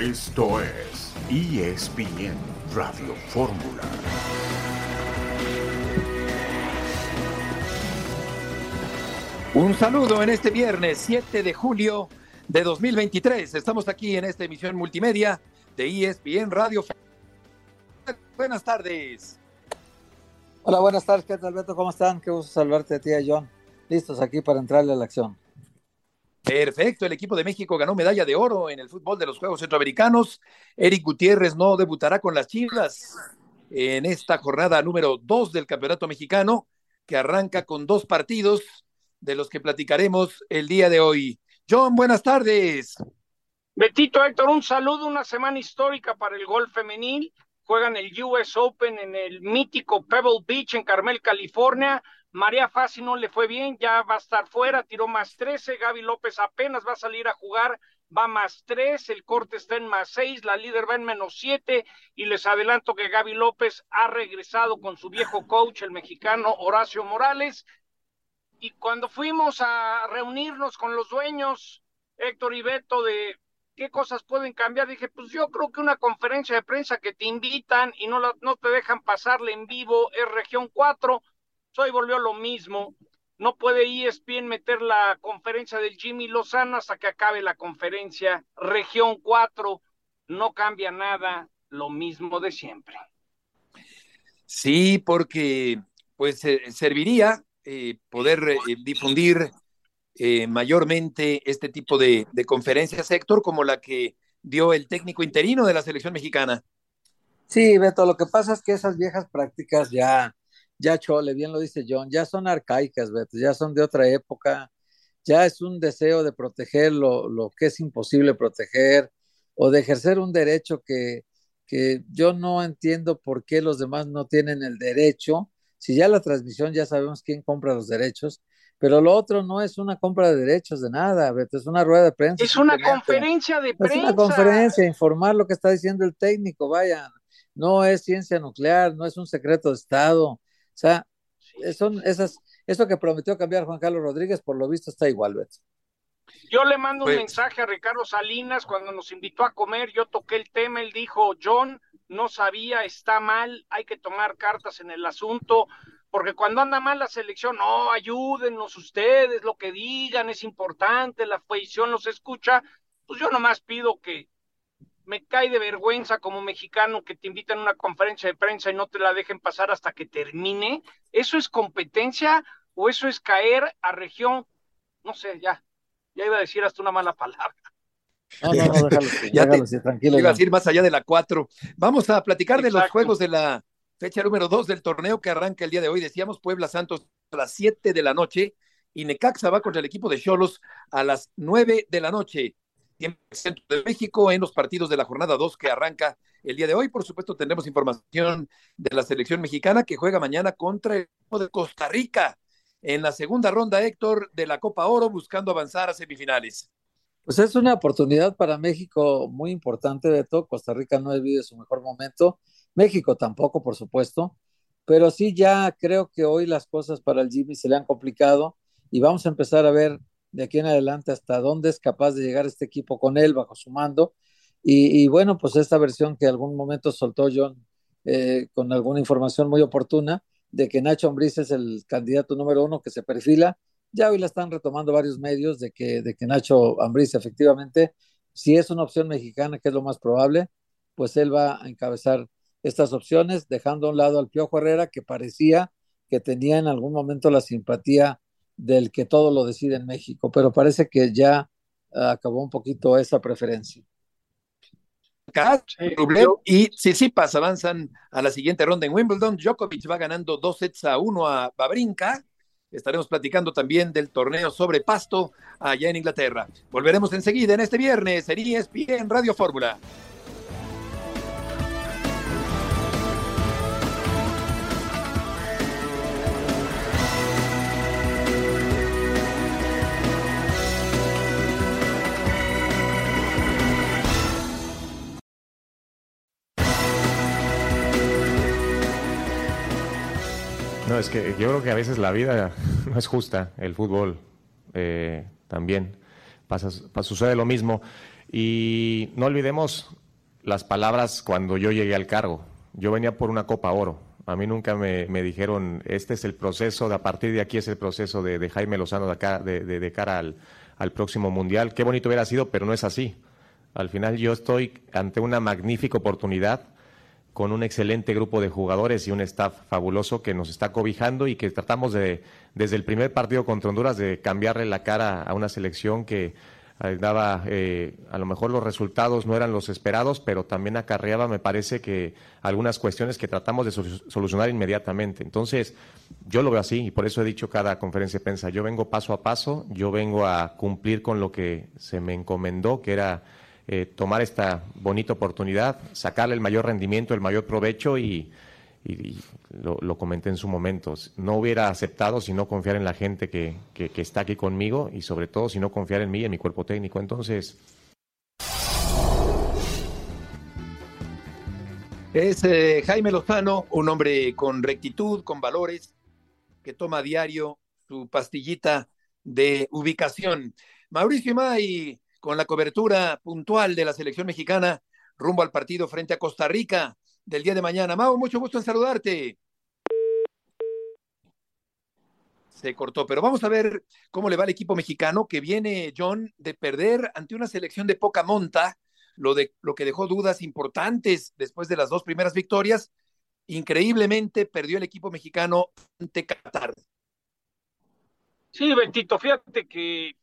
Esto es ESPN Radio Fórmula. Un saludo en este viernes 7 de julio de 2023. Estamos aquí en esta emisión multimedia de ESPN Radio. Buenas tardes. Hola, buenas tardes. ¿Qué tal, Beto? ¿Cómo están? Qué gusto saludarte a ti, a John. Listos aquí para entrarle a la acción. Perfecto, el equipo de México ganó medalla de oro en el fútbol de los Juegos Centroamericanos. Eric Gutiérrez no debutará con las Chivas en esta jornada número 2 del Campeonato Mexicano, que arranca con dos partidos de los que platicaremos el día de hoy. John, buenas tardes. Betito Héctor, un saludo, una semana histórica para el golf femenil. Juegan el US Open en el mítico Pebble Beach en Carmel, California. María Fassi no le fue bien, ya va a estar fuera, tiró más 13. Gaby López apenas va a salir a jugar, va más 3. El corte está en más 6. La líder va en menos 7. Y les adelanto que Gaby López ha regresado con su viejo coach, el mexicano Horacio Morales y cuando fuimos a reunirnos con los dueños, Héctor y Beto, de qué cosas pueden cambiar, dije, pues yo creo que una conferencia de prensa que te invitan y no, no te dejan pasarle en vivo es región 4, hoy volvió lo mismo. No puede ESPN meter la conferencia del Jimmy Lozano hasta que acabe la conferencia. Región 4, no cambia nada, lo mismo de siempre. Sí, porque pues eh, serviría eh, poder eh, difundir eh, mayormente este tipo de, de, conferencias, Héctor, como la que dio el técnico interino de la selección mexicana. Sí, Beto, lo que pasa es que esas viejas prácticas ya, ya chole, bien lo dice John, ya son arcaicas, Beto, ya son de otra época, ya es un deseo de proteger lo, lo que es imposible proteger o de ejercer un derecho que, que yo no entiendo por qué los demás no tienen el derecho si ya la transmisión ya sabemos quién compra los derechos, pero lo otro no es una compra de derechos de nada, Beto, es una rueda de prensa. Es una conferencia de prensa. Es una conferencia, informar lo que está diciendo el técnico, vaya, no es ciencia nuclear, no es un secreto de Estado, sea, son esas, eso que prometió cambiar Juan Carlos Rodríguez, por lo visto está igual, Beto. Yo le mando un pues mensaje a Ricardo Salinas cuando nos invitó a comer, yo toqué el tema, él dijo, John, no sabía, está mal, hay que tomar cartas en el asunto, porque cuando anda mal la selección, no, ayúdenos ustedes, lo que digan es importante, la afición los escucha, pues yo nomás pido que me cae de vergüenza como mexicano que te invitan a una conferencia de prensa y no te la dejen pasar hasta que termine. ¿Eso es competencia o eso es caer a región? No sé, ya, ya iba a decir hasta una mala palabra. No, no, no, déjalo, ya déjalo, te, tranquilo. Iba a decir más allá de la 4. Vamos a platicar Exacto. de los juegos de la fecha número 2 del torneo que arranca el día de hoy. Decíamos Puebla Santos a las 7 de la noche y Necaxa va contra el equipo de Cholos a las 9 de la noche. Tiempo de México en los partidos de la jornada 2 que arranca el día de hoy. Por supuesto, tendremos información de la selección mexicana que juega mañana contra el equipo de Costa Rica en la segunda ronda, Héctor, de la Copa Oro, buscando avanzar a semifinales. Pues es una oportunidad para México muy importante, Beto. Costa Rica no vive su mejor momento. México tampoco, por supuesto. Pero sí, ya creo que hoy las cosas para el Jimmy se le han complicado y vamos a empezar a ver de aquí en adelante hasta dónde es capaz de llegar este equipo con él bajo su mando. Y, bueno, pues esta versión que algún momento soltó John eh, con alguna información muy oportuna de que Nacho Ambriz es el candidato número uno que se perfila, ya hoy la están retomando varios medios de que, de que Nacho Ambriz efectivamente, si es una opción mexicana, que es lo más probable, pues él va a encabezar estas opciones, dejando a un lado al Piojo Herrera, que parecía que tenía en algún momento la simpatía del que todo lo decide en México, pero parece que ya acabó un poquito esa preferencia. Y Tsitsipas avanzan a la siguiente ronda en Wimbledon. Djokovic va ganando dos sets a uno a Babrinka. Estaremos platicando también del torneo sobre pasto allá en Inglaterra. Volveremos enseguida en este viernes. En Radio Fórmula. Es que yo creo que a veces la vida no es justa, el fútbol eh, también. pasa, sucede lo mismo. Y no olvidemos las palabras cuando yo llegué al cargo. Yo venía por una Copa Oro. A mí nunca me, dijeron, este es el proceso, de, a partir de aquí es el proceso de, Jaime Lozano de, acá, de, cara al, al, próximo Mundial. Qué bonito hubiera sido, pero no es así. Al final yo estoy ante una magnífica oportunidad con un excelente grupo de jugadores y un staff fabuloso que nos está cobijando y que tratamos de, desde el primer partido contra Honduras, de cambiarle la cara a una selección que eh, daba, eh, a lo mejor los resultados no eran los esperados, pero también acarreaba, me parece que algunas cuestiones que tratamos de solucionar inmediatamente. Entonces, yo lo veo así y por eso he dicho cada conferencia de prensa, yo vengo paso a paso, yo vengo a cumplir con lo que se me encomendó, que era eh, tomar esta bonita oportunidad, sacarle el mayor rendimiento, el mayor provecho y, lo, comenté en su momento. No hubiera aceptado si no confiar en la gente que, está aquí conmigo y sobre todo si no confiar en mí y en mi cuerpo técnico. Entonces... Es eh, Jaime Lozano, un hombre con rectitud, con valores, que toma a diario su pastillita de ubicación. Mauricio May con la cobertura puntual de la selección mexicana rumbo al partido frente a Costa Rica del día de mañana. Mau, mucho gusto en saludarte. Se cortó, pero vamos a ver cómo le va al equipo mexicano que viene, John, de perder ante una selección de poca monta, lo, de, lo que dejó dudas importantes después de las dos primeras victorias. Increíblemente perdió el equipo mexicano ante Qatar. Sí, Betito, fíjate que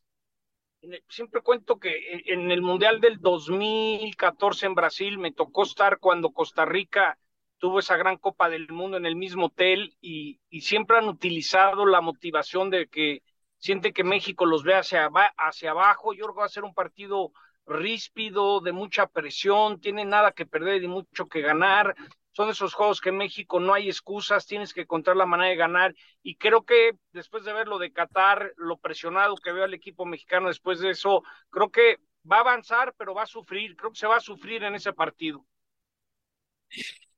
siempre cuento que en el Mundial del 2014 en Brasil me tocó estar cuando Costa Rica tuvo esa gran Copa del Mundo en el mismo hotel y, siempre han utilizado la motivación de que siente que México los ve hacia, hacia abajo. Yo creo va a ser un partido ríspido, de mucha presión, tiene nada que perder y mucho que ganar son esos juegos que en México no hay excusas, tienes que encontrar la manera de ganar y creo que después de ver lo de Qatar, lo presionado que veo al equipo mexicano después de eso, creo que va a avanzar, pero va a sufrir, creo que se va a sufrir en ese partido.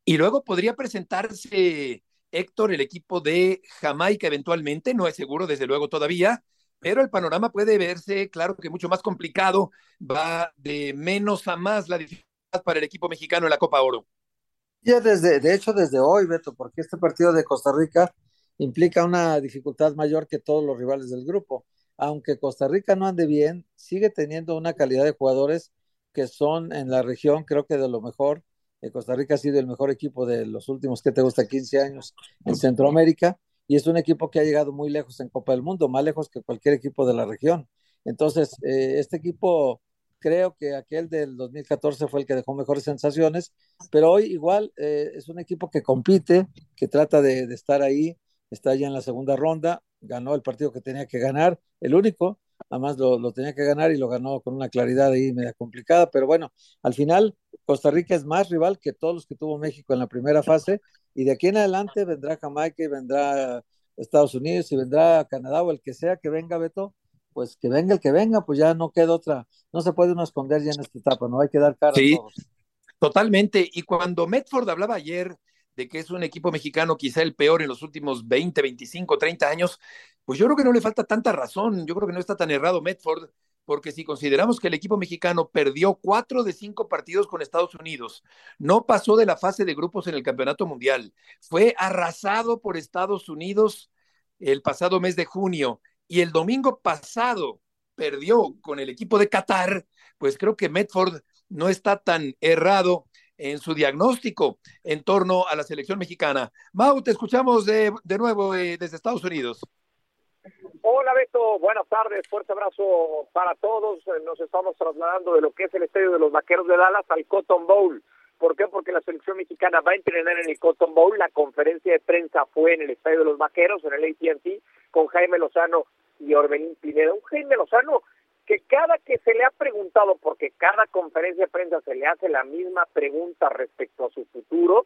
Y luego podría presentarse Héctor, el equipo de Jamaica eventualmente, no es seguro desde luego todavía, pero el panorama puede verse, claro que mucho más complicado, va de menos a más la dificultad para el equipo mexicano en la Copa Oro. Ya desde, de hecho, desde hoy, Beto, porque este partido de Costa Rica implica una dificultad mayor que todos los rivales del grupo. Aunque Costa Rica no ande bien, sigue teniendo una calidad de jugadores que son en la región, creo que de lo mejor. Eh, Costa Rica ha sido el mejor equipo de los últimos, que te gusta?, 15 años en Centroamérica, y es un equipo que ha llegado muy lejos en Copa del Mundo, más lejos que cualquier equipo de la región. Entonces, eh, este equipo creo que aquel del 2014 fue el que dejó mejores sensaciones, pero hoy igual eh, es un equipo que compite, que trata de, estar ahí, está ya en la segunda ronda, ganó el partido que tenía que ganar, el único, además lo, lo, tenía que ganar y lo ganó con una claridad ahí media complicada, pero bueno, al final Costa Rica es más rival que todos los que tuvo México en la primera fase y de aquí en adelante vendrá Jamaica y vendrá Estados Unidos y vendrá Canadá o el que sea que venga Beto, pues que venga el que venga, pues ya no queda otra, no se puede uno esconder ya en esta etapa, no hay que dar cara sí, a todos. Totalmente, y cuando Medford hablaba ayer de que es un equipo mexicano quizá el peor en los últimos 20, 25, 30 años, pues yo creo que no le falta tanta razón, yo creo que no está tan errado Medford, porque si consideramos que el equipo mexicano perdió cuatro de cinco partidos con Estados Unidos, no pasó de la fase de grupos en el Campeonato Mundial, fue arrasado por Estados Unidos el pasado mes de junio y el domingo pasado perdió con el equipo de Qatar, pues creo que Medford no está tan errado en su diagnóstico en torno a la selección mexicana. Mau, te escuchamos de, de nuevo eh, desde Estados Unidos. Hola Beto, buenas tardes, fuerte abrazo para todos. Nos estamos trasladando de lo que es el estadio de los Vaqueros de Dallas al Cotton Bowl. ¿Por qué? Porque la selección mexicana va a entrenar en el Cotton Bowl. La conferencia de prensa fue en el estadio de los Vaqueros, en el AT&T, con Jaime Lozano y Orbelín Pineda. Un Jaime Lozano que cada que se le ha preguntado, porque cada conferencia de prensa se le hace la misma pregunta respecto a su futuro,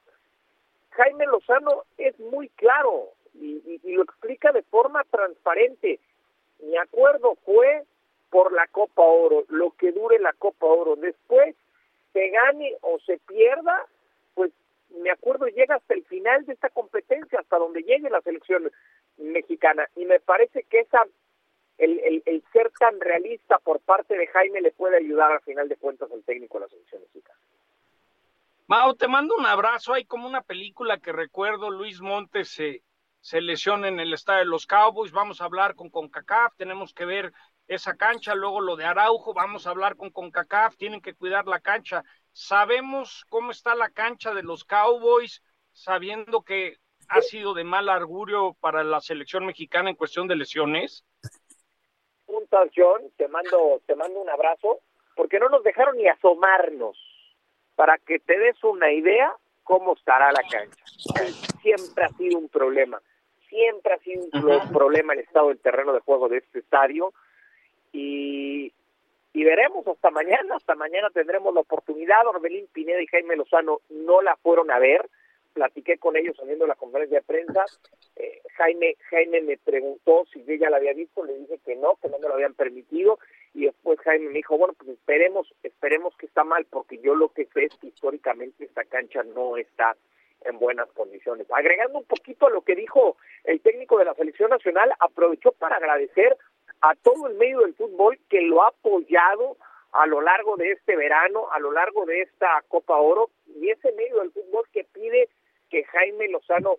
Jaime Lozano es muy claro y, lo explica de forma transparente. Mi acuerdo fue por la Copa Oro, lo que dure la Copa Oro. Después, se gane o se pierda, pues mi acuerdo llega hasta el final de esta competencia, hasta donde llegue la selección mexicana. Y me parece que esa el, el, ser tan realista por parte de Jaime le puede ayudar al final de cuentas al técnico de la selección mexicana. Mao, te mando un abrazo. Hay como una película que recuerdo, Luis Montes se, se lesiona en el estadio de los Cowboys. Vamos a hablar con CONCACAF, tenemos que ver esa cancha. Luego lo de Araujo, vamos a hablar con CONCACAF, tienen que cuidar la cancha. Sabemos cómo está la cancha de los Cowboys, sabiendo que ha sido de mal augurio para la selección mexicana en cuestión de lesiones. Puntas, John, te mando, te mando un abrazo, porque no nos dejaron ni asomarnos para que te des una idea cómo estará la cancha. Siempre ha sido un problema, siempre ha sido un problema el estado del terreno de juego de este estadio y, y veremos hasta mañana, hasta mañana tendremos la oportunidad, Orbelín Pineda y Jaime Lozano no la fueron a ver, platiqué con ellos saliendo la conferencia de prensa, eh, Jaime, Jaime me preguntó si yo ya la había visto, le dije que no, que no me lo habían permitido, y después Jaime me dijo, bueno, pues esperemos, esperemos que está mal, porque yo lo que sé es que históricamente esta cancha no está en buenas condiciones. Agregando un poquito a lo que dijo el técnico de la selección nacional, aprovechó para agradecer a todo el medio del fútbol que lo ha apoyado a lo largo de este verano, a lo largo de esta Copa Oro, y ese medio del fútbol que pide que Jaime Lozano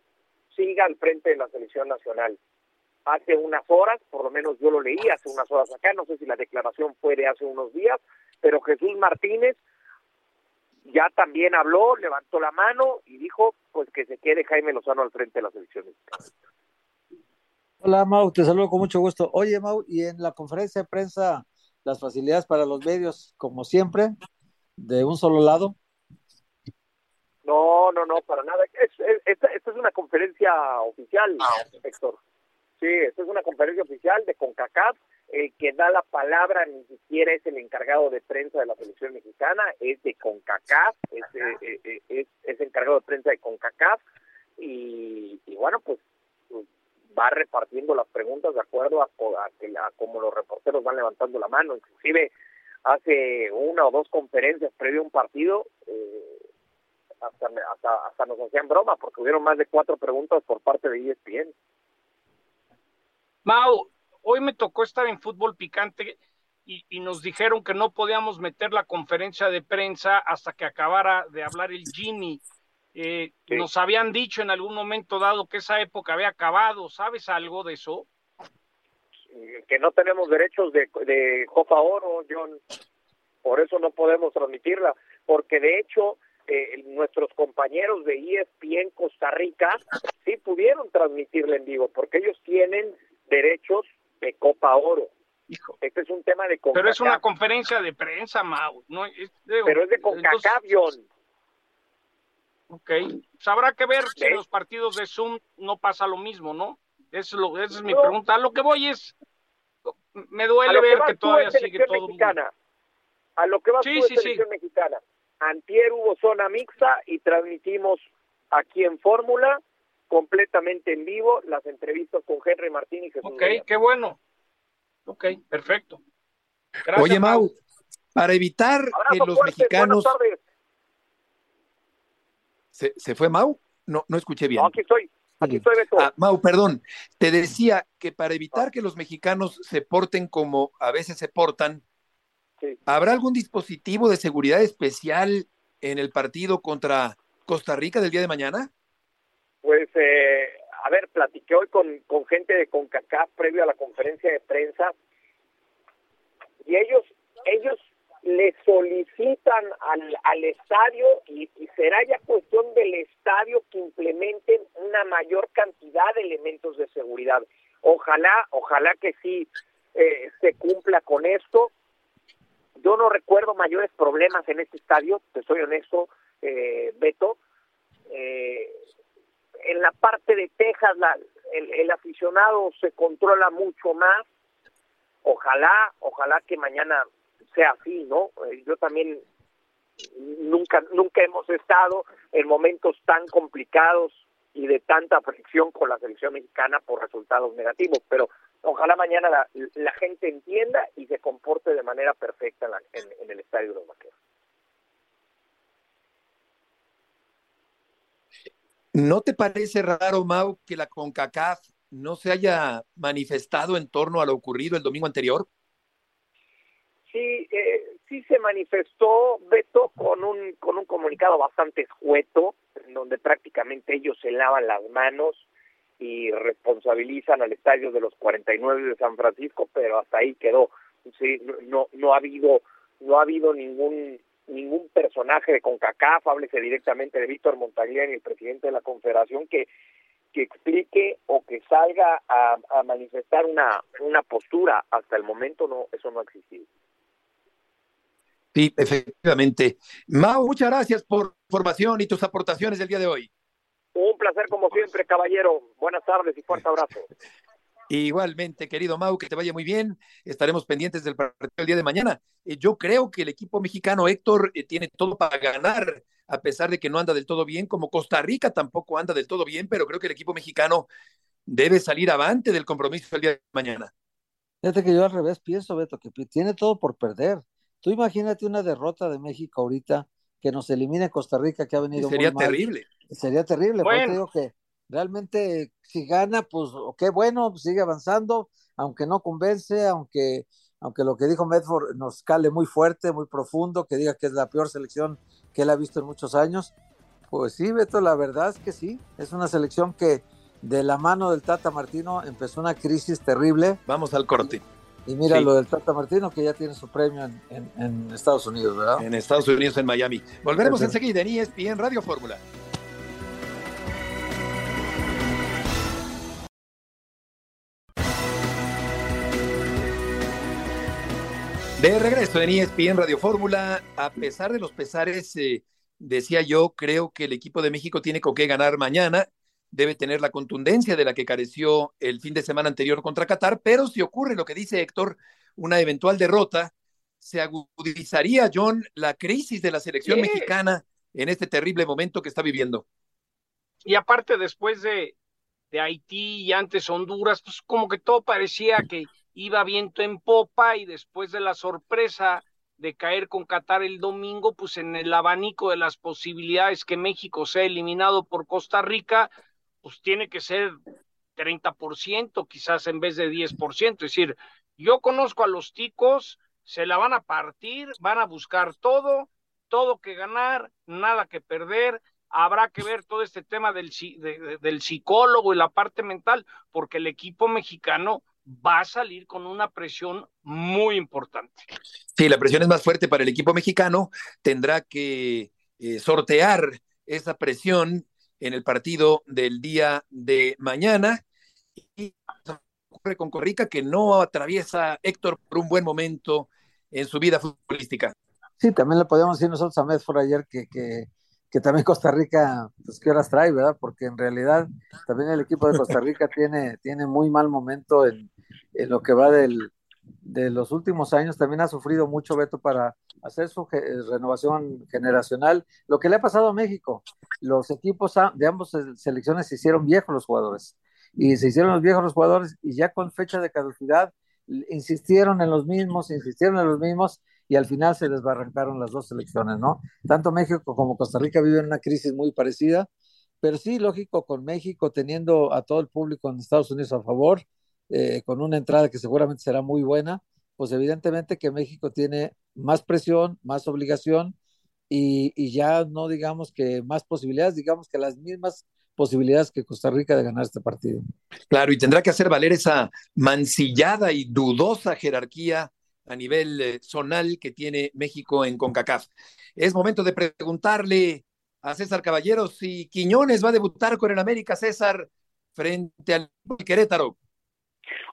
siga al frente de la selección nacional. Hace unas horas, por lo menos yo lo leí hace unas horas acá, no sé si la declaración fue de hace unos días, pero Jesús Martínez ya también habló, levantó la mano y dijo pues que se quede Jaime Lozano al frente de la selección mexicana. Hola Mau, te saludo con mucho gusto. Oye Mau, y en la conferencia de prensa, las facilidades para los medios, como siempre, de un solo lado. No, no, no, para nada. esta, es una conferencia oficial, ah, Héctor. Sí, esta es una conferencia oficial de CONCACAF. El que da la palabra ni siquiera es el encargado de prensa de la selección mexicana, es de CONCACAF, es, eh, eh, es, es, encargado de prensa de CONCACAF. Y, bueno, pues va repartiendo las preguntas de acuerdo a, a, cómo los reporteros van levantando la mano. Inclusive hace una o dos conferencias previo a un partido, eh, hasta, hasta, hasta nos hacían broma porque hubieron más de cuatro preguntas por parte de ESPN. Mau, hoy me tocó estar en fútbol picante y, y, nos dijeron que no podíamos meter la conferencia de prensa hasta que acabara de hablar el Jimmy. Eh, Nos habían dicho en algún momento dado que esa época había acabado. ¿Sabes algo de eso? Que no tenemos derechos de, de Copa Oro, John. Por eso no podemos transmitirla. Porque de hecho, eh, nuestros compañeros de ESPN Costa Rica sí pudieron transmitirla en vivo, porque ellos tienen derechos de Copa Oro. Hijo. Este es un tema de CONCACAF. Pero es una conferencia de prensa, Mau. No, Pero es de CONCACAF, John. Ok. Pues habrá que ver si en los partidos de Zoom no pasa lo mismo, ¿no? Es lo, esa es mi pregunta. A lo que voy es, me duele ver que, todavía sigue todo. Mexicana. A lo que va sí, sí, selección mexicana. Antier hubo zona mixta y transmitimos aquí en Fórmula completamente en vivo las entrevistas con Henry Martín y Jesús. Ok, qué bueno. Ok, perfecto. Oye, Mau, para evitar que los mexicanos. ¿Se, ¿Se, fue Mau? No, no escuché bien. No, aquí estoy. Aquí estoy, Beto. Ah, Mau, perdón. Te decía que para evitar que los mexicanos se porten como a veces se portan, ¿Habrá algún dispositivo de seguridad especial en el partido contra Costa Rica del día de mañana? Pues, eh, a ver, platiqué hoy con, con gente de CONCACAF previo a la conferencia de prensa y ellos, ellos le solicitan al, al estadio y, será ya cuestión del estadio que implementen una mayor cantidad de elementos de seguridad. Ojalá, ojalá que sí eh, se cumpla con esto yo no recuerdo mayores problemas en este estadio, te soy honesto, eh, Beto. Eh, en la parte de Texas la, el, aficionado se controla mucho más. Ojalá, ojalá que mañana sea así, ¿no? Eh, yo también nunca nunca hemos estado en momentos tan complicados y de tanta fricción con la selección mexicana por resultados negativos, pero ojalá mañana la, la gente entienda y se comporte de manera perfecta en, en, el estadio de los vaqueros. ¿No te parece raro, Mau, que la CONCACAF no se haya manifestado en torno a lo ocurrido el domingo anterior? Sí, eh, sí se manifestó Beto con un con un comunicado bastante escueto, en donde prácticamente ellos se lavan las manos y responsabilizan al estadio de los 49 de San Francisco, pero hasta ahí quedó. Sí, no no ha habido no ha habido ningún ningún personaje de CONCACAF, háblese directamente de Víctor Montagliani, el presidente de la Confederación, que que explique o que salga a, a manifestar una una postura. Hasta el momento no eso no ha existido. Sí, efectivamente. Mau, muchas gracias por información y tus aportaciones del día de hoy. Un placer como siempre, caballero. Buenas tardes y fuerte abrazo. Igualmente, querido Mau, que te vaya muy bien. Estaremos pendientes del partido el día de mañana. Eh, yo creo que el equipo mexicano, Héctor, eh, tiene todo para ganar, a pesar de que no anda del todo bien, como Costa Rica tampoco anda del todo bien, pero creo que el equipo mexicano debe salir avante del compromiso el día de mañana. Fíjate que yo al revés pienso, Beto, que tiene todo por perder. Tú imagínate una derrota de México ahorita que nos elimine Costa Rica, que ha venido Sería muy mal. terrible. Sería terrible. Porque Bueno. digo que realmente si gana, pues qué bueno, sigue avanzando, aunque no convence, aunque, aunque lo que dijo Medford nos cale muy fuerte, muy profundo, que diga que es la peor selección que él ha visto en muchos años. Pues sí, Beto, la verdad es que sí. Es una selección que de la mano del Tata Martino empezó una crisis terrible. Vamos al corte. Y mira Sí. lo del Tata Martino, que ya tiene su premio en, en- en Estados Unidos, ¿verdad? En Estados Unidos, en Miami. Volveremos Perfecto. enseguida en ESPN Radio Fórmula. De regreso en ESPN Radio Fórmula, a pesar de los pesares, eh, decía yo, creo que el equipo de México tiene con qué ganar mañana, debe tener la contundencia de la que careció el fin de semana anterior contra Qatar, pero si ocurre lo que dice Héctor, una eventual derrota, se agudizaría, John, la crisis de la selección Sí. mexicana en este terrible momento que está viviendo. Y aparte después de, de Haití y antes Honduras, pues como que todo parecía que iba viento en popa y después de la sorpresa de caer con Qatar el domingo, pues en el abanico de las posibilidades que México sea eliminado por Costa Rica, pues tiene que ser 30% quizás en vez de 10%. Es decir, yo conozco a los ticos, se la van a partir, van a buscar todo, todo que ganar, nada que perder. Habrá que ver todo este tema del, del psicólogo y la parte mental, porque el equipo mexicano va a salir con una presión muy importante. Sí, la presión es más fuerte para el equipo mexicano, tendrá que eh, sortear esa presión en el partido del día de mañana. Y ocurre con Costa Rica que no atraviesa Héctor por un buen momento en su vida futbolística. Sí, también le podíamos decir nosotros a Medford ayer que, que, que también Costa Rica, pues qué horas trae, ¿verdad? Porque en realidad también el equipo de Costa Rica tiene, tiene muy mal momento en, en lo que va del, de los últimos años. También ha sufrido mucho Beto para hacer su ge- renovación generacional. Lo que le ha pasado a México, los equipos de ambas selecciones se hicieron viejos los jugadores. Y se hicieron los viejos los jugadores y ya con fecha de caducidad insistieron en los mismos, insistieron en los mismos y al final se desbarrancaron las dos selecciones, ¿no? Tanto México como Costa Rica viven una crisis muy parecida, pero sí, lógico, con México teniendo a todo el público en Estados Unidos a favor, eh, con una entrada que seguramente será muy buena, pues evidentemente que México tiene más presión, más obligación y, ya no digamos que más posibilidades, digamos que las mismas posibilidades que Costa Rica de ganar este partido. Claro, y tendrá que hacer valer esa mancillada y dudosa jerarquía a nivel eh, zonal que tiene México en CONCACAF. Es momento de preguntarle a César Caballero si Quiñones va a debutar con el América, César, frente al Querétaro.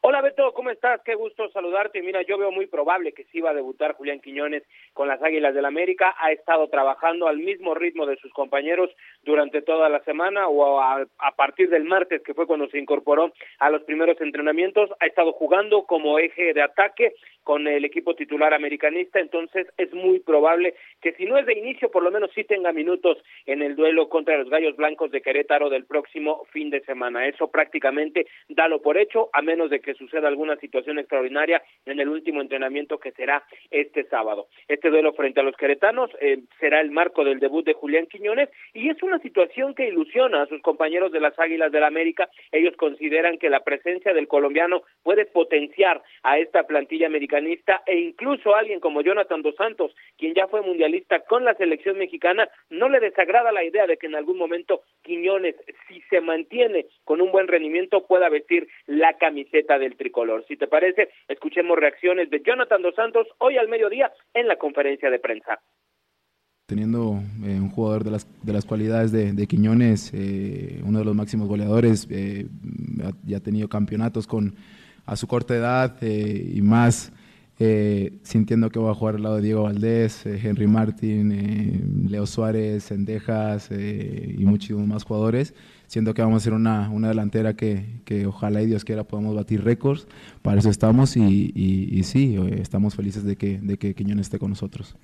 Hola Beto, ¿cómo estás? Qué gusto saludarte. Mira, yo veo muy probable que sí va a debutar Julián Quiñones con las Águilas del América. Ha estado trabajando al mismo ritmo de sus compañeros durante toda la semana o a, a, partir del martes, que fue cuando se incorporó a los primeros entrenamientos. Ha estado jugando como eje de ataque con el equipo titular americanista. Entonces es muy probable que si no es de inicio, por lo menos sí tenga minutos en el duelo contra los Gallos Blancos de Querétaro del próximo fin de semana. Eso prácticamente dalo por hecho, a menos de que suceda alguna situación extraordinaria en el último entrenamiento que será este sábado. Este duelo frente a los queretanos eh, será el marco del debut de Julián Quiñones y es una situación que ilusiona a sus compañeros de las Águilas del la América. Ellos consideran que la presencia del colombiano puede potenciar a esta plantilla americanista e incluso alguien como Jonathan Dos Santos, quien ya fue mundialista con la selección mexicana, no le desagrada la idea de que en algún momento Quiñones, si se mantiene con un buen rendimiento, pueda vestir la camiseta del tricolor. Si te parece, escuchemos reacciones de Jonathan Dos Santos hoy al mediodía en la conferencia de prensa teniendo eh, un jugador de las, de las cualidades de, Quiñones, eh, uno de los máximos goleadores, eh, ya ha tenido campeonatos con a su corta edad y más sintiendo que va a jugar al lado de Diego Valdés, Henry Martín, Leo Suárez, Sendejas y muchísimos más jugadores, siento que vamos a ser una, una delantera que, que, ojalá y Dios quiera podamos batir récords, para eso estamos y, y, y sí, estamos felices de que, de que Quiñones esté con nosotros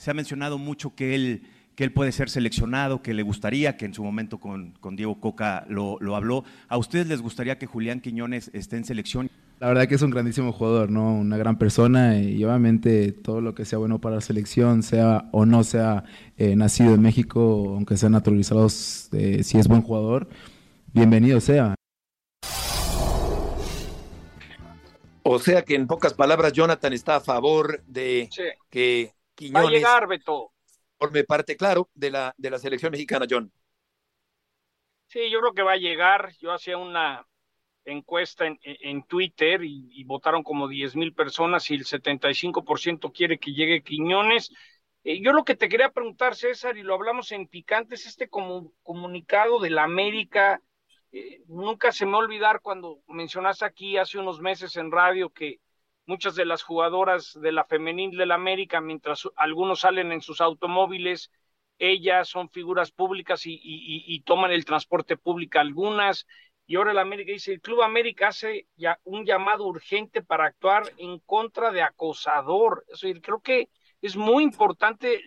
se ha mencionado mucho que él, que él puede ser seleccionado, que le gustaría, que en su momento con, con Diego Coca lo, lo, habló. ¿A ustedes les gustaría que Julián Quiñones esté en selección? La verdad que es un grandísimo jugador, ¿no? Una gran persona y obviamente todo lo que sea bueno para la selección, sea o no sea eh, nacido en México, aunque sea naturalizado, eh, si es buen jugador, bienvenido sea. O sea que en pocas palabras, Jonathan está a favor de que Va a llegar, Beto. Forme parte, claro, de la, de la selección mexicana, John. Sí, yo creo que va a llegar. Yo hacía una encuesta en, en Twitter y, votaron como 10 mil personas y el 75% quiere que llegue Quiñones. Eh, yo lo que te quería preguntar, César, y lo hablamos en Picantes, este como, comunicado de la América, eh, nunca se me va a olvidar cuando mencionaste aquí hace unos meses en radio que muchas de las jugadoras de la femenil del América, mientras algunos salen en sus automóviles, ellas son figuras públicas y, toman el transporte público algunas. Y ahora el América dice, el Club América hace ya un llamado urgente para actuar en contra de acosador. creo que es muy importante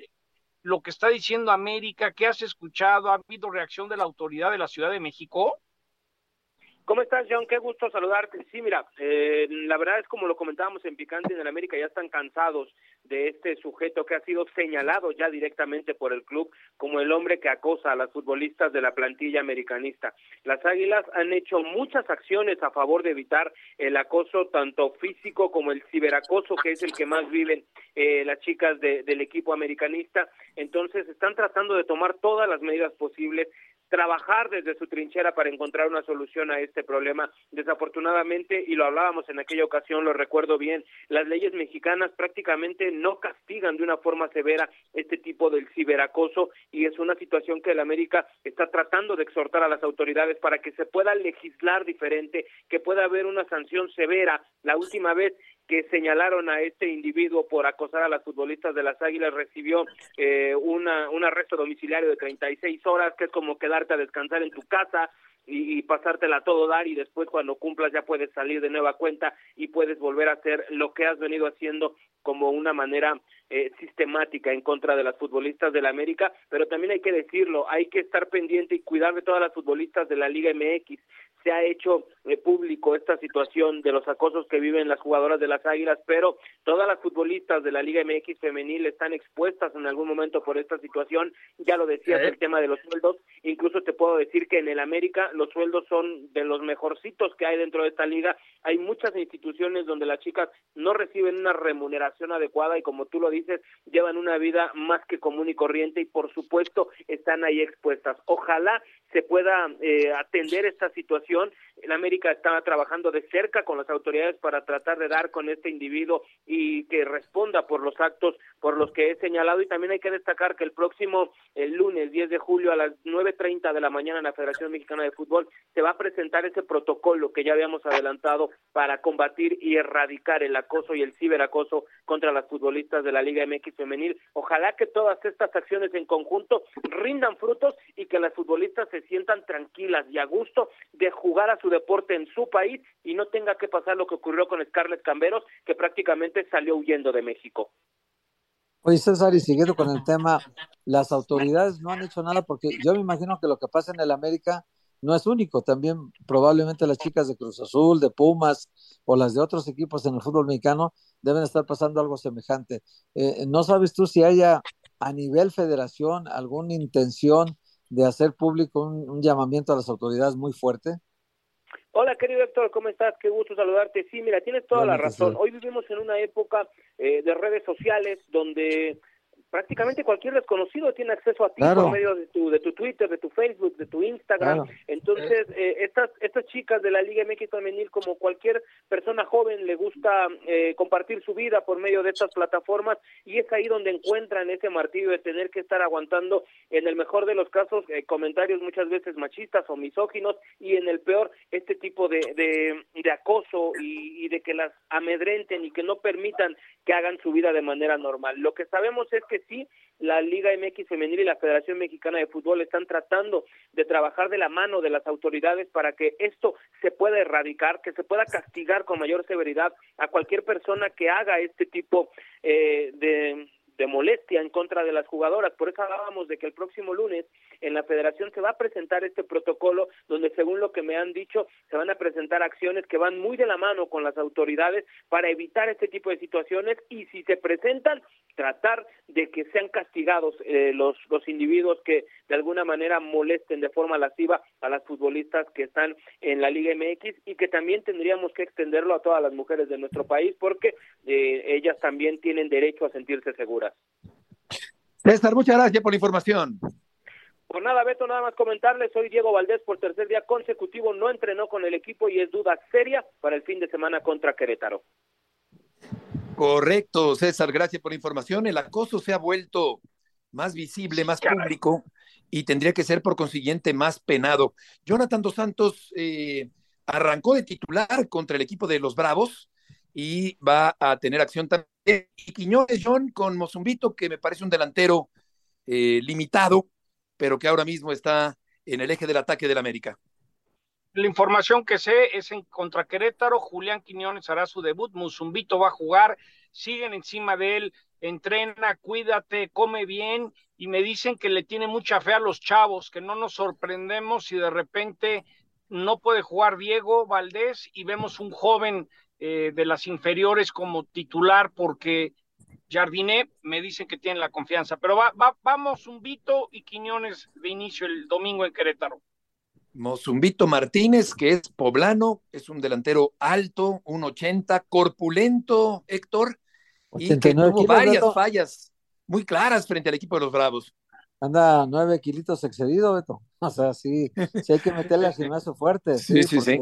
lo que está diciendo América, ¿qué has escuchado? ¿Ha habido reacción de la autoridad de la Ciudad de México? ¿Cómo estás, John? Qué gusto saludarte. Sí, mira, eh, la verdad es como lo comentábamos en Picante en el América, ya están cansados de este sujeto que ha sido señalado ya directamente por el club como el hombre que acosa a las futbolistas de la plantilla americanista. Las Águilas han hecho muchas acciones a favor de evitar el acoso tanto físico como el ciberacoso, que es el que más viven eh, las chicas del equipo americanista. Entonces, están tratando de tomar todas las medidas posibles trabajar desde su trinchera para encontrar una solución a este problema. Desafortunadamente, y lo hablábamos en aquella ocasión, lo recuerdo bien, las leyes mexicanas prácticamente no castigan de una forma severa este tipo del ciberacoso y es una situación que el América está tratando de exhortar a las autoridades para que se pueda legislar diferente, que pueda haber una sanción severa. La última vez que señalaron a este individuo por acosar a las futbolistas de las Águilas recibió eh, una, un arresto domiciliario de 36 horas, que es como quedarte a descansar en tu casa y, pasártela todo dar y después cuando cumplas ya puedes salir de nueva cuenta y puedes volver a hacer lo que has venido haciendo como una manera eh, sistemática en contra de las futbolistas de la América, pero también hay que decirlo, hay que estar pendiente y cuidar de todas las futbolistas de la Liga MX se ha hecho eh, público esta situación de los acosos que viven las jugadoras de las Águilas, pero todas las futbolistas de la Liga MX femenil están expuestas en algún momento por esta situación. Ya lo decías el tema de los sueldos, incluso te puedo decir que en el América los sueldos son de los mejorcitos que hay dentro de esta liga. Hay muchas instituciones donde las chicas no reciben una remuneración adecuada y como tú lo dices, llevan una vida más que común y corriente y por supuesto están ahí expuestas. Ojalá se pueda eh, atender esta situación. El América está trabajando de cerca con las autoridades para tratar de dar con este individuo y que responda por los actos por los que he señalado. Y también hay que destacar que el próximo el lunes 10 de julio a las 9.30 de la mañana en la Federación Mexicana de Fútbol se va a presentar ese protocolo que ya habíamos adelantado para combatir y erradicar el acoso y el ciberacoso contra las futbolistas de la Liga MX femenil. Ojalá que todas estas acciones en conjunto rindan frutos y que las futbolistas se sientan tranquilas y a gusto de jugar a su deporte en su país y no tenga que pasar lo que ocurrió con Scarlett Camberos, que prácticamente salió huyendo de México. Oye, César, y siguiendo con el tema, las autoridades no han hecho nada porque yo me imagino que lo que pasa en el América no es único, también probablemente las chicas de Cruz Azul, de Pumas o las de otros equipos en el fútbol mexicano deben estar pasando algo semejante. Eh, ¿No sabes tú si haya a nivel federación alguna intención de hacer público un, llamamiento a las autoridades muy fuerte? Hola, querido Héctor, ¿cómo estás? Qué gusto saludarte. Sí, mira, tienes toda la razón. Hoy vivimos en una época eh, de redes sociales donde prácticamente cualquier desconocido tiene acceso a ti por medio de tu, de tu Twitter, de tu Facebook, de tu Instagram. Entonces, eh, estas, estas chicas de la Liga MX Femenil, como cualquier persona joven, le gusta eh, compartir su vida por medio de estas plataformas y es ahí donde encuentran ese martillo de tener que estar aguantando, en el mejor de los casos, eh, comentarios muchas veces machistas o misóginos y en el peor, este tipo de, de, de acoso y, y de que las amedrenten y que no permitan que hagan su vida de manera normal. Lo que sabemos es que sí, la Liga MX Femenil y la Federación Mexicana de Fútbol están tratando de trabajar de la mano de las autoridades para que esto se pueda erradicar, que se pueda castigar con mayor severidad a cualquier persona que haga este tipo eh, de de molestia en contra de las jugadoras. Por eso hablábamos de que el próximo lunes en la federación se va a presentar este protocolo donde según lo que me han dicho se van a presentar acciones que van muy de la mano con las autoridades para evitar este tipo de situaciones y si se presentan tratar de que sean castigados eh, los los individuos que de alguna manera molesten de forma lasciva a las futbolistas que están en la Liga MX y que también tendríamos que extenderlo a todas las mujeres de nuestro país porque eh, ellas también tienen derecho a sentirse seguras. César, muchas gracias por la información. Pues nada, Beto, nada más comentarles, soy Diego Valdés por tercer día consecutivo, no entrenó con el equipo y es duda seria para el fin de semana contra Querétaro. Correcto, César, gracias por la información. El acoso se ha vuelto más visible, más público y tendría que ser por consiguiente más penado. Jonathan Dos Santos eh, arrancó de titular contra el equipo de los Bravos y va a tener acción también. Y Quiñones, John, con Mozumbito, que me parece un delantero eh, limitado, pero que ahora mismo está en el eje del ataque del América. La información que sé es en contra Querétaro, Julián Quiñones hará su debut, Mozumbito va a jugar, siguen encima de él, entrena, cuídate, come bien, y me dicen que le tiene mucha fe a los chavos, que no nos sorprendemos si de repente no puede jugar Diego Valdés y vemos un joven eh, de las inferiores como titular porque Jardiné me dicen que tiene la confianza, pero va, va, vamos Zumbito y Quiñones de inicio el domingo en Querétaro. Mozumbito Martínez, que es poblano, es un delantero alto, un 80, corpulento, Héctor, y que tuvo varias fallas muy claras frente al equipo de los Bravos. Anda nueve kilitos excedido, Beto. O sea, sí, sí hay que meterle al gimnasio fuerte. Sí, sí, sí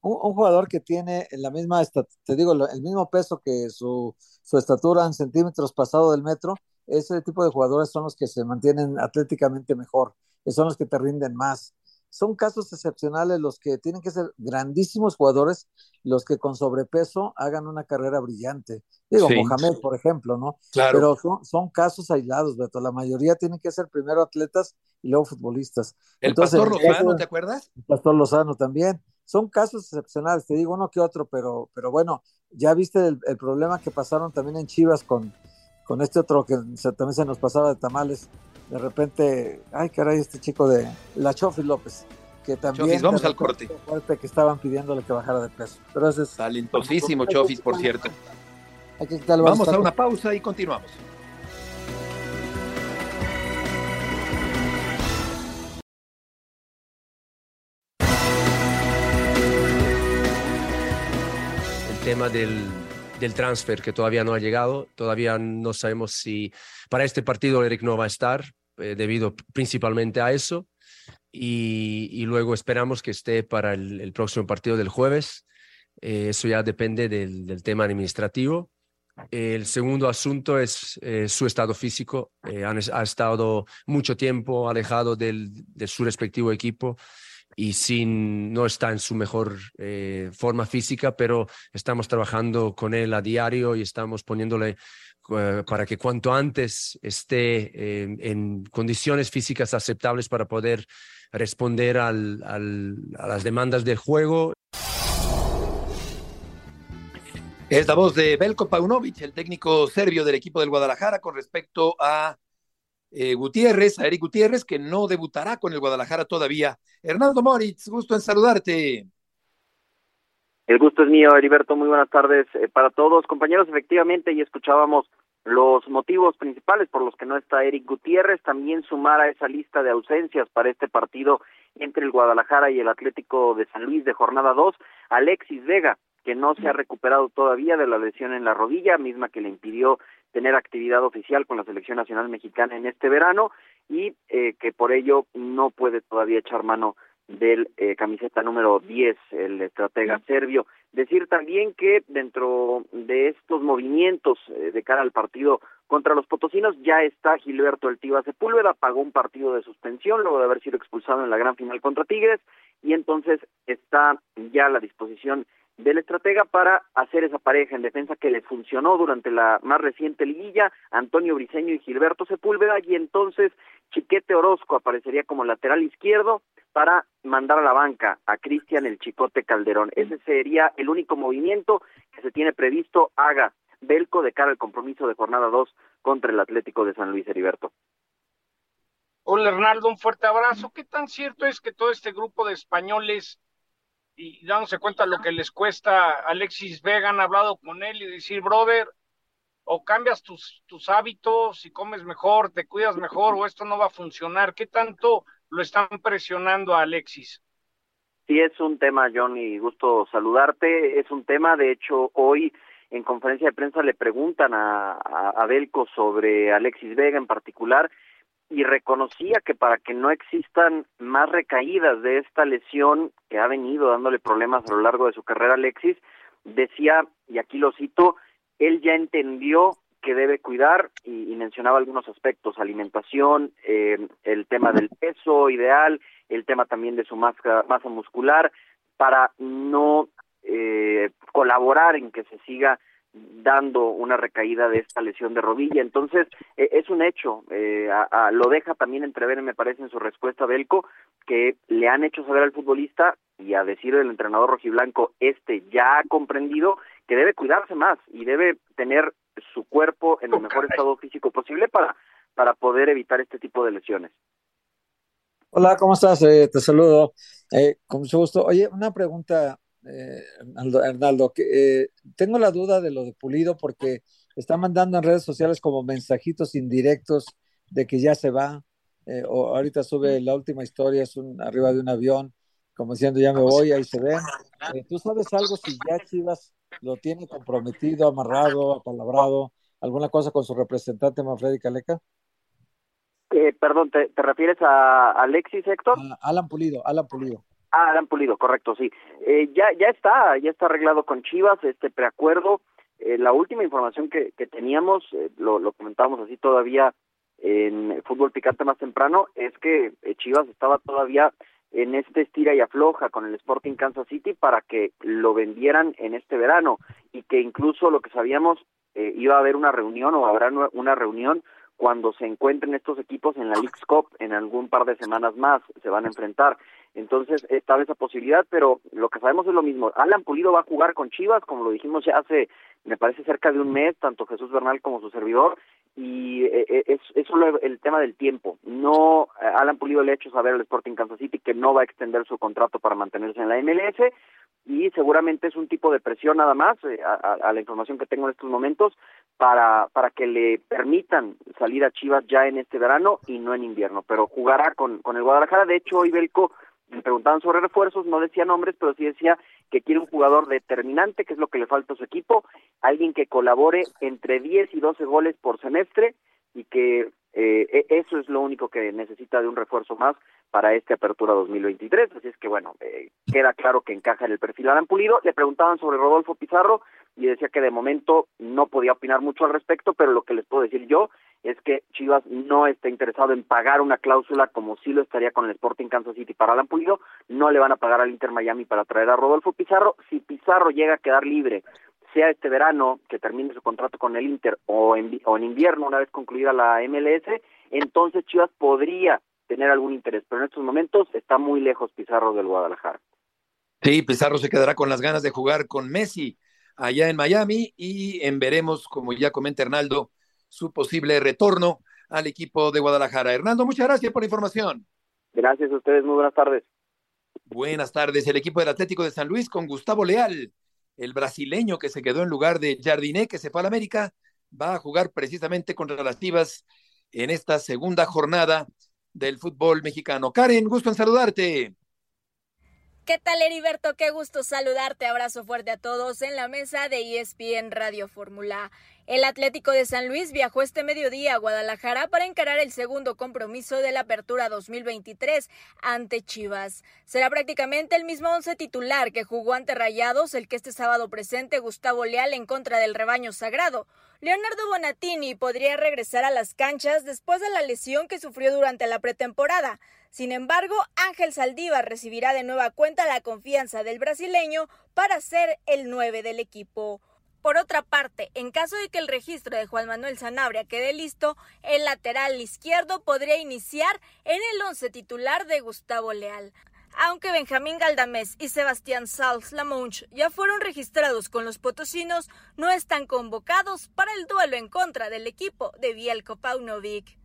un, jugador que tiene la misma, te digo, el mismo peso que su, su estatura en centímetros pasado del metro, ese tipo de jugadores son los que se mantienen atléticamente mejor, son los que te rinden más. Son casos excepcionales los que tienen que ser grandísimos jugadores, los que con sobrepeso hagan una carrera brillante. Digo, Mohamed, por ejemplo, ¿no? Claro. Pero son, son, casos aislados, Beto. La mayoría tienen que ser primero atletas y luego futbolistas. El Pastor Lozano, ¿te acuerdas? El Pastor Lozano también son casos excepcionales, te digo uno que otro, pero, pero bueno, ya viste el, problema que pasaron también en Chivas con, con este otro que también se nos pasaba de tamales. De repente, ay caray, este chico de la Chofis López, que también... Chofis, vamos al corte. Fuerte que estaban pidiéndole que bajara de peso. Pero ese es, Talentosísimo Chofis, por cierto. Vamos a una pausa y continuamos. Tema del, del transfer que todavía no ha llegado. Todavía no sabemos si para este partido Eric no va a estar, eh, debido principalmente a eso. Y, luego esperamos que esté para el, próximo partido del jueves. Eh, eso ya depende del, tema administrativo. El segundo asunto es eh, su estado físico. ha estado mucho tiempo alejado del, de su respectivo equipo y sin, no está en su mejor eh, forma física, pero estamos trabajando con él a diario y estamos poniéndole eh, para que cuanto antes esté en condiciones físicas aceptables para poder responder al, a las demandas del juego. Es la voz de Belko Paunovic, el técnico serbio del equipo del Guadalajara, con respecto a eh, Gutiérrez, a Eric Gutiérrez, que no debutará con el Guadalajara todavía. Hernando Moritz, gusto en saludarte. El gusto es mío, Heriberto. Muy buenas tardes eh, para todos. Compañeros, efectivamente, y escuchábamos los motivos principales por los que no está Eric Gutiérrez, también sumar a esa lista de ausencias para este partido entre el Guadalajara y el Atlético de San Luis de jornada 2, Alexis Vega, que no se ha recuperado todavía de la lesión en la rodilla, misma que le impidió tener actividad oficial con la selección nacional mexicana en este verano y eh, que por ello no puede todavía echar mano del eh, camiseta número 10, el estratega serbio. Decir también que dentro de estos movimientos eh, de cara al partido contra los potosinos ya está Gilberto El Sepúlveda, pagó un partido de suspensión luego de haber sido expulsado en la gran final contra Tigres y entonces está ya a la disposición del estratega para hacer esa pareja en defensa que le funcionó durante la más reciente liguilla, Antonio Briceño y Gilberto Sepúlveda, y entonces Chiquete Orozco aparecería como lateral izquierdo para mandar a la banca a Cristian el Chicote Calderón. Ese sería el único movimiento que se tiene previsto haga Belco de cara al compromiso de jornada 2 contra el Atlético de San Luis Heriberto. Hola Hernaldo, un fuerte abrazo. ¿Qué tan cierto es que todo este grupo de españoles y dándose cuenta lo que les cuesta Alexis Vega, han hablado con él y decir, brother, o cambias tus, tus hábitos y comes mejor, te cuidas mejor, o esto no va a funcionar. ¿Qué tanto lo están presionando a Alexis? Sí, es un tema, John, y gusto saludarte. Es un tema, de hecho, hoy en conferencia de prensa le preguntan a, a, a Belco sobre Alexis Vega en particular y reconocía que para que no existan más recaídas de esta lesión que ha venido dándole problemas a lo largo de su carrera Alexis, decía, y aquí lo cito, él ya entendió que debe cuidar y, mencionaba algunos aspectos, alimentación, eh, el tema del peso ideal, el tema también de su masa, masa muscular, para no eh, colaborar en que se siga dando una recaída de esta lesión de rodilla. Entonces, e, es un hecho, eh, lo deja también entrever, me parece, en su respuesta a Belco, que le han hecho saber al futbolista y a decir del entrenador rojiblanco, este ya ha comprendido que debe cuidarse más y debe tener su cuerpo en el mejor estado físico posible para, para poder evitar este tipo de lesiones. Hola, ¿cómo estás? Eh, te saludo. Eh, con mucho gusto. Oye, una pregunta eh, Hernaldo, que, eh, tengo la duda de lo de Pulido porque está mandando en redes sociales como mensajitos indirectos de que ya se va. Eh, o ahorita sube la última historia, es un arriba de un avión, como diciendo ya me voy, ahí se ven. ¿Tú sabes algo si ya Chivas lo tiene comprometido, amarrado, apalabrado, alguna cosa con su representante Manfredi Caleca? perdón, ¿te, refieres a Alexis Héctor? Alan Pulido, Alan Pulido. Ah, Alan Pulido, correcto, sí. Eh, ya, ya está, ya está arreglado con Chivas este preacuerdo. Eh, la última información que, que teníamos, eh, lo, comentábamos así todavía en fútbol picante más temprano, es que Chivas estaba todavía en este estira y afloja con el Sporting Kansas City para que lo vendieran en este verano y que incluso lo que sabíamos iba a haber una reunión o habrá una reunión cuando se encuentren estos equipos en la League's Cup en algún par de semanas más se van a enfrentar. Entonces estaba esa posibilidad, pero lo que sabemos es lo mismo. Alan Pulido va a jugar con Chivas, como lo dijimos ya hace, me parece cerca de un mes, tanto Jesús Bernal como su servidor, y eh, eh, es, es solo el tema del tiempo. No, Alan Pulido le ha hecho saber al Sporting Kansas City que no va a extender su contrato para mantenerse en la MLS y seguramente es un tipo de presión nada más, eh, a, la información que tengo en estos momentos, para, para que le permitan salir a Chivas ya en este verano y no en invierno, pero jugará con, con el Guadalajara. De hecho, hoy Belco me preguntaban sobre refuerzos, no decía nombres, pero sí decía que quiere un jugador determinante, que es lo que le falta a su equipo, alguien que colabore entre 10 y 12 goles por semestre y que eh, e, eso es lo único que necesita de un refuerzo más para esta apertura 2023. Así es que, bueno, eh, queda claro que encaja en el perfil Alan Pulido. Le preguntaban sobre Rodolfo Pizarro y decía que de momento no podía opinar mucho al respecto, pero lo que les puedo decir yo es que Chivas no está interesado en pagar una cláusula como sí lo estaría con el Sporting Kansas City para Alan Pulido. No le van a pagar al Inter Miami para traer a Rodolfo Pizarro. Si Pizarro llega a quedar libre sea este verano que termine su contrato con el Inter o en, o en invierno una vez concluida la MLS, entonces Chivas podría tener algún interés, pero en estos momentos está muy lejos Pizarro del Guadalajara. Sí, Pizarro se quedará con las ganas de jugar con Messi allá en Miami y en veremos, como ya comenta Hernaldo, su posible retorno al equipo de Guadalajara. Hernando, muchas gracias por la información. Gracias a ustedes, muy buenas tardes. Buenas tardes. El equipo del Atlético de San Luis con Gustavo Leal, el brasileño que se quedó en lugar de Jardiné, que se fue a la América, va a jugar precisamente contra las Chivas en esta segunda jornada del fútbol mexicano. Karen, gusto en saludarte. ¿Qué tal, Heriberto? Qué gusto saludarte. Abrazo fuerte a todos en la mesa de ESPN Radio Fórmula. El Atlético de San Luis viajó este mediodía a Guadalajara para encarar el segundo compromiso de la Apertura 2023 ante Chivas. Será prácticamente el mismo once titular que jugó ante Rayados, el que este sábado presente Gustavo Leal en contra del rebaño sagrado. Leonardo Bonatini podría regresar a las canchas después de la lesión que sufrió durante la pretemporada. Sin embargo, Ángel Saldívar recibirá de nueva cuenta la confianza del brasileño para ser el 9 del equipo. Por otra parte, en caso de que el registro de Juan Manuel Sanabria quede listo, el lateral izquierdo podría iniciar en el once titular de Gustavo Leal. Aunque Benjamín Galdamés y Sebastián Sals Lamonch ya fueron registrados con los potosinos, no están convocados para el duelo en contra del equipo de Bielko Paunovic.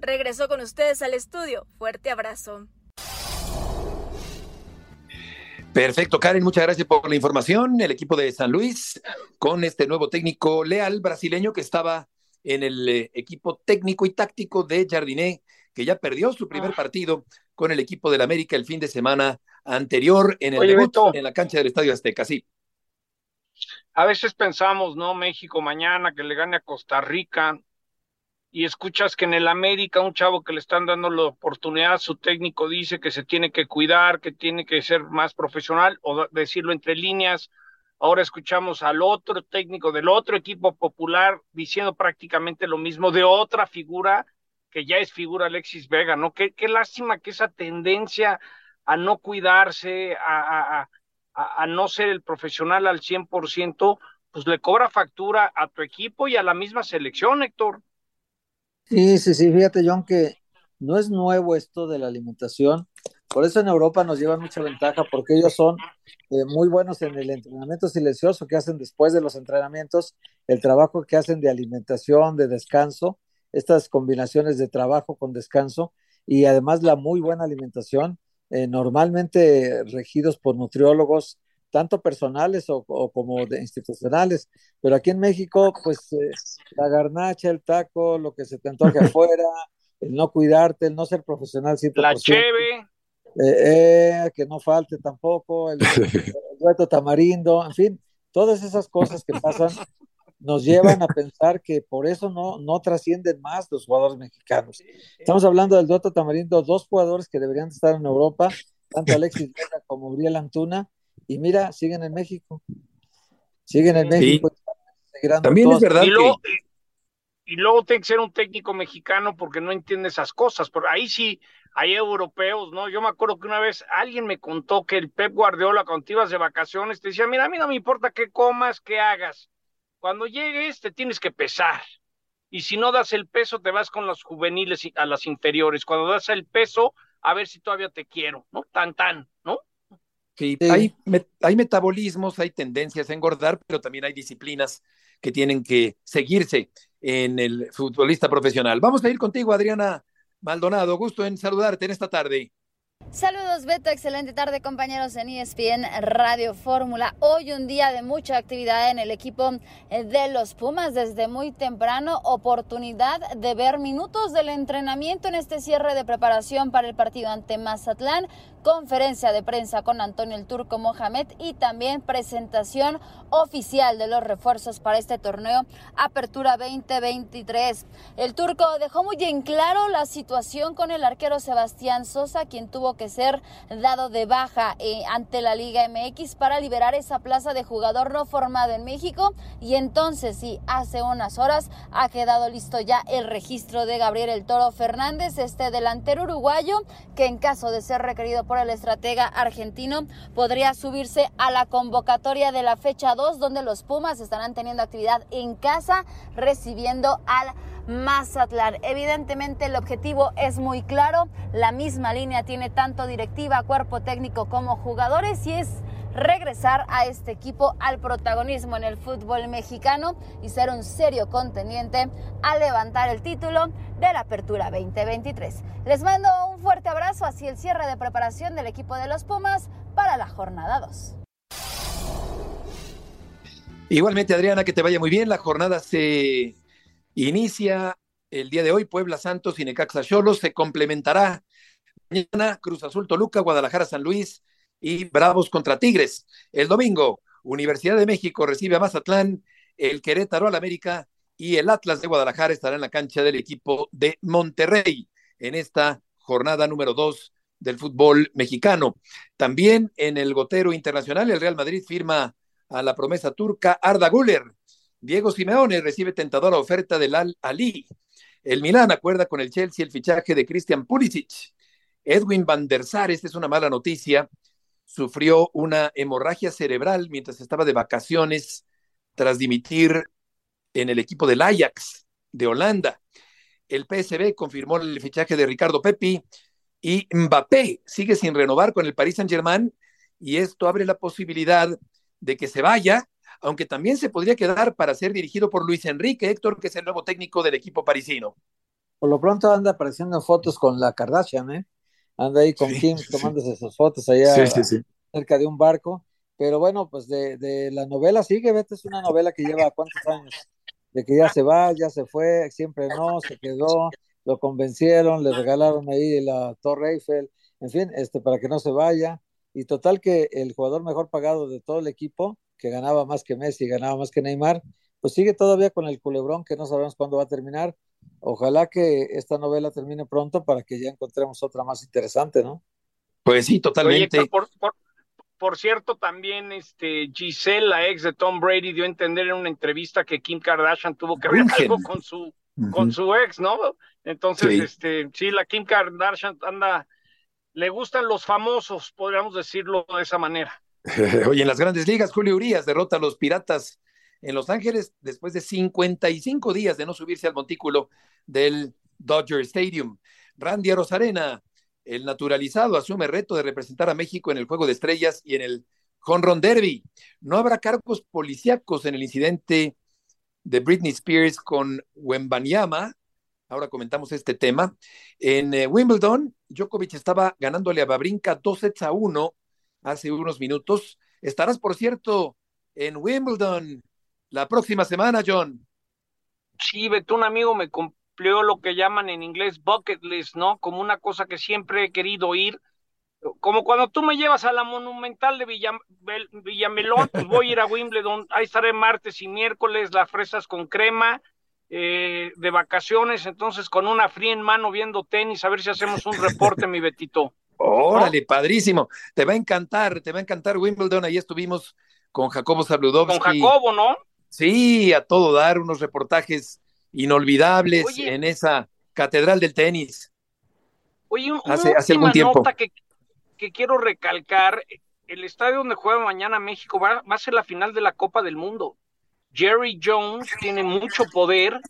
Regreso con ustedes al estudio. Fuerte abrazo. Perfecto, Karen, muchas gracias por la información. El equipo de San Luis con este nuevo técnico leal brasileño que estaba en el eh, equipo técnico y táctico de Jardiné, que ya perdió su primer ah. partido con el equipo del América el fin de semana anterior en el debut, en la cancha del Estadio Azteca, sí. A veces pensamos, ¿no? México mañana que le gane a Costa Rica, y escuchas que en el América un chavo que le están dando la oportunidad, su técnico dice que se tiene que cuidar, que tiene que ser más profesional o decirlo entre líneas. Ahora escuchamos al otro técnico del otro equipo popular diciendo prácticamente lo mismo de otra figura que ya es figura Alexis Vega, ¿no? Qué, qué lástima que esa tendencia a no cuidarse, a, a, a, a no ser el profesional al 100%, pues le cobra factura a tu equipo y a la misma selección, Héctor. Sí, sí, sí, fíjate, John, que no es nuevo esto de la alimentación. Por eso en Europa nos llevan mucha ventaja, porque ellos son eh, muy buenos en el entrenamiento silencioso que hacen después de los entrenamientos, el trabajo que hacen de alimentación, de descanso, estas combinaciones de trabajo con descanso y además la muy buena alimentación, eh, normalmente regidos por nutriólogos tanto personales o, como de institucionales, pero aquí en México, pues eh, la garnacha, el taco, lo que se te antoje afuera, el no cuidarte, el no ser profesional, la cheve, eh, eh, que no falte tampoco, el, dueto tamarindo, en fin, todas esas cosas que pasan nos llevan a pensar que por eso no, no trascienden más los jugadores mexicanos. Estamos hablando del dueto tamarindo, dos jugadores que deberían estar en Europa, tanto Alexis Vega como Uriel Antuna, y mira, siguen en México. Siguen en México. También es verdad. Y luego, y luego tiene que ser un técnico mexicano porque no entiende esas cosas. Por ahí sí hay europeos, ¿no? Yo me acuerdo que una vez alguien me contó que el Pep Guardiola, cuando te ibas de vacaciones, te decía, mira, a mí no me importa qué comas, qué hagas. Cuando llegues, te tienes que pesar. Y si no das el peso, te vas con los juveniles a las inferiores. Cuando das el peso, a ver si todavía te quiero, ¿no? Tan, tan, ¿no? Sí, Hay, hay metabolismos, hay tendencias a engordar, pero también hay disciplinas que tienen que seguirse en el futbolista profesional. Vamos a ir contigo, Adriana Maldonado. Gusto en saludarte en esta tarde. Saludos Beto, excelente tarde compañeros en ESPN Radio Fórmula. Hoy un día de mucha actividad en el equipo de los Pumas desde muy temprano, oportunidad de ver minutos del entrenamiento en este cierre de preparación para el partido ante Mazatlán, conferencia de prensa con Antonio el Turco Mohamed y también presentación oficial de los refuerzos para este torneo Apertura 2023. El Turco dejó muy en claro la situación con el arquero Sebastián Sosa, quien tuvo que ser dado de baja eh, ante la Liga MX para liberar esa plaza de jugador no formado en México y entonces sí, hace unas horas ha quedado listo ya el registro de Gabriel El Toro Fernández, este delantero uruguayo que en caso de ser requerido por el estratega argentino podría subirse a la convocatoria de la fecha 2 donde los Pumas estarán teniendo actividad en casa recibiendo al Mazatlán. Evidentemente el objetivo es muy claro, la misma línea tiene tanto directiva, cuerpo técnico como jugadores y es regresar a este equipo al protagonismo en el fútbol mexicano y ser un serio contendiente a levantar el título de la Apertura 2023. Les mando un fuerte abrazo hacia el cierre de preparación del equipo de los Pumas para la jornada 2. Igualmente, Adriana, que te vaya muy bien. La jornada se inicia el día de hoy. Puebla Santos y Necaxa Cholos se complementará mañana Cruz Azul Toluca, Guadalajara San Luis y Bravos contra Tigres. El domingo, Universidad de México recibe a Mazatlán, el Querétaro al América y el Atlas de Guadalajara estará en la cancha del equipo de Monterrey en esta jornada número dos del fútbol mexicano. También en el gotero internacional, el Real Madrid firma a la promesa turca Arda Guller. Diego Simeone recibe tentadora oferta del Al Ali. El Milán acuerda con el Chelsea el fichaje de Christian Pulisic. Edwin van der Sar, esta es una mala noticia, sufrió una hemorragia cerebral mientras estaba de vacaciones tras dimitir en el equipo del Ajax de Holanda. El PSB confirmó el fichaje de Ricardo Pepi y Mbappé sigue sin renovar con el Paris Saint-Germain y esto abre la posibilidad de que se vaya, aunque también se podría quedar para ser dirigido por Luis Enrique Héctor, que es el nuevo técnico del equipo parisino. Por lo pronto anda apareciendo fotos con la Kardashian, ¿eh? Anda ahí con Kim tomándose sus fotos allá cerca de un barco. Pero bueno, pues de, de la novela sigue, vete, es una novela que lleva cuántos años, de que ya se va, ya se fue, siempre no, se quedó, lo convencieron, le regalaron ahí la Torre Eiffel, en fin, este, para que no se vaya. Y total que el jugador mejor pagado de todo el equipo, que ganaba más que Messi, ganaba más que Neymar, pues sigue todavía con el culebrón que no sabemos cuándo va a terminar. Ojalá que esta novela termine pronto para que ya encontremos otra más interesante, ¿no? Pues sí, totalmente. por, cierto, también este Giselle, la ex de Tom Brady, dio a entender en una entrevista que Kim Kardashian tuvo que ver algo con su, con su ex, ¿no? Entonces, este, sí, la Kim Kardashian anda le gustan los famosos, podríamos decirlo de esa manera. Oye, en las grandes ligas, Julio Urias derrota a los Piratas en Los Ángeles después de 55 días de no subirse al montículo del Dodger Stadium. Randy Rosarena, el naturalizado, asume reto de representar a México en el Juego de Estrellas y en el Home Derby. No habrá cargos policíacos en el incidente de Britney Spears con Wembanyama, Ahora comentamos este tema. En eh, Wimbledon, Djokovic estaba ganándole a Babrinka dos sets a uno hace unos minutos. Estarás, por cierto, en Wimbledon la próxima semana, John. Sí, Beto, un amigo me cumplió lo que llaman en inglés bucket list, ¿no? Como una cosa que siempre he querido ir. Como cuando tú me llevas a la Monumental de Villamelón, pues voy a ir a Wimbledon. Ahí estaré martes y miércoles, las fresas con crema eh, de vacaciones, entonces con una fría en mano viendo tenis, a ver si hacemos un reporte, mi Betito. Órale, padrísimo. Te va a encantar, te va a encantar Wimbledon. Ahí estuvimos con Jacobo Sabludowski. Con Jacobo, ¿no? Sí, a todo dar, unos reportajes inolvidables en esa catedral del tenis. Oye, hace, hace algún tiempo. Nota que, que, quiero recalcar, el estadio donde juega mañana México va, va a ser la final de la Copa del Mundo. Jerry Jones tiene mucho poder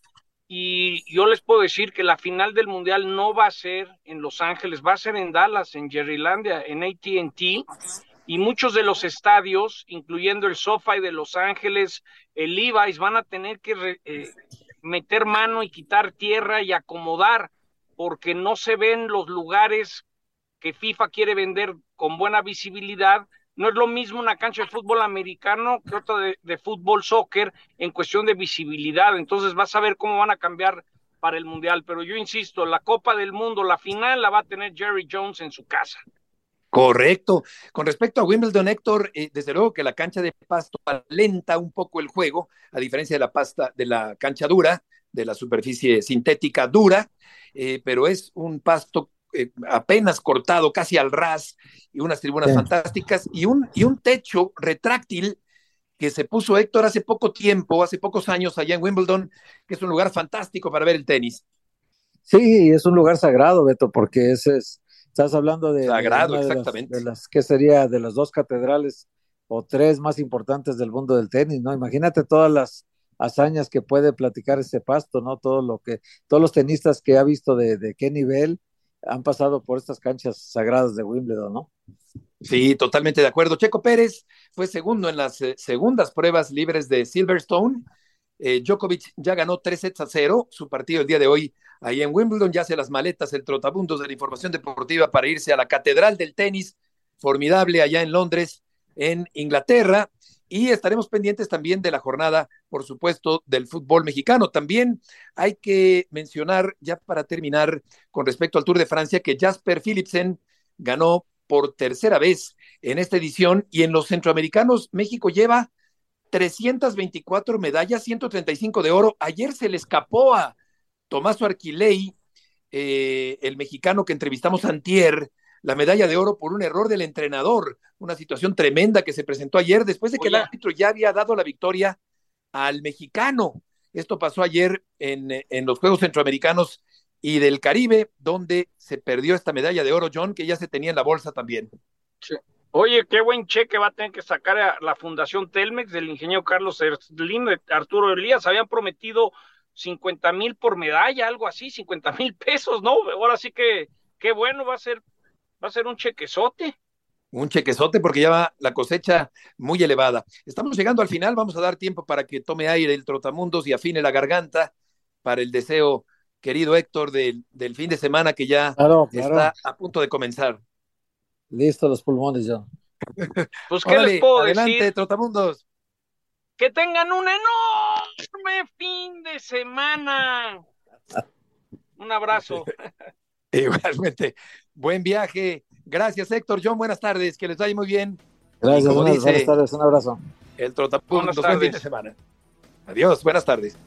y yo les puedo decir que la final del mundial no va a ser en Los Ángeles, va a ser en Dallas, en Jerrylandia, en AT&T y muchos de los estadios, incluyendo el SoFi de Los Ángeles, el Levi's, van a tener que eh, meter mano y quitar tierra y acomodar porque no se ven los lugares que FIFA quiere vender con buena visibilidad no es lo mismo una cancha de fútbol americano que otra de, fútbol soccer en cuestión de visibilidad. Entonces vas a ver cómo van a cambiar para el Mundial. Pero yo insisto, la Copa del Mundo, la final la va a tener Jerry Jones en su casa. Correcto. Con respecto a Wimbledon, Héctor, eh, desde luego que la cancha de pasto alenta un poco el juego, a diferencia de la pasta de la cancha dura, de la superficie sintética dura, eh, pero es un pasto eh, apenas cortado, casi al ras, y unas tribunas fantásticas, y un, y un techo retráctil que se puso Héctor hace poco tiempo, hace pocos años allá en Wimbledon, que es un lugar fantástico para ver el tenis. Sí, es un lugar sagrado, Beto, porque ese es, estás hablando de... Sagrado, exactamente. De las, que sería de las dos catedrales o tres más importantes del mundo del tenis, ¿no? Imagínate todas las hazañas que puede platicar ese pasto, ¿no? Todo lo que, todos los tenistas que ha visto de, de qué nivel han pasado por estas canchas sagradas de Wimbledon, ¿no? Sí, totalmente de acuerdo. Checo Pérez fue segundo en las eh, segundas pruebas libres de Silverstone. Eh, Djokovic ya ganó tres sets a cero su partido el día de hoy ahí en Wimbledon. Ya hace las maletas el trotabundos de la información deportiva para irse a la Catedral del Tenis, formidable allá en Londres, en Inglaterra. Y estaremos pendientes también de la jornada, por supuesto, del fútbol mexicano. También hay que mencionar, ya para terminar, con respecto al Tour de Francia, que Jasper Philipsen ganó por tercera vez en esta edición y en los centroamericanos México lleva 324 medallas, 135 de oro. Ayer se le escapó a Tomás Arquilei, eh, el mexicano que entrevistamos antier, la medalla de oro por un error del entrenador, una situación tremenda que se presentó ayer después de que el árbitro ya había dado la victoria al mexicano. Esto pasó ayer en, en los Juegos Centroamericanos y del Caribe, donde se perdió esta medalla de oro, John, que ya se tenía en la bolsa también. Oye, qué buen cheque va a tener que sacar a la Fundación Telmex del ingeniero Carlos Slim, Arturo Elías. Habían prometido 50 mil por medalla, algo así, 50 mil pesos, ¿no? Ahora sí que, qué bueno, va a ser, va a ser un chequezote. Un chequezote porque ya va la cosecha muy elevada. Estamos llegando al final, vamos a dar tiempo para que tome aire el trotamundos y afine la garganta para el deseo querido Héctor, del, del fin de semana que ya está a punto de comenzar. Listo los pulmones ya. Pues, ¿qué les puedo adelante, Trotamundos. Que tengan un enorme fin de semana. Un abrazo. Igualmente. Buen viaje. Gracias, Héctor. John, buenas tardes. Que les vaya muy bien. Gracias, buenas, buenas tardes. Un abrazo. El Trotamundos. Buen fin de semana. Adiós, buenas tardes.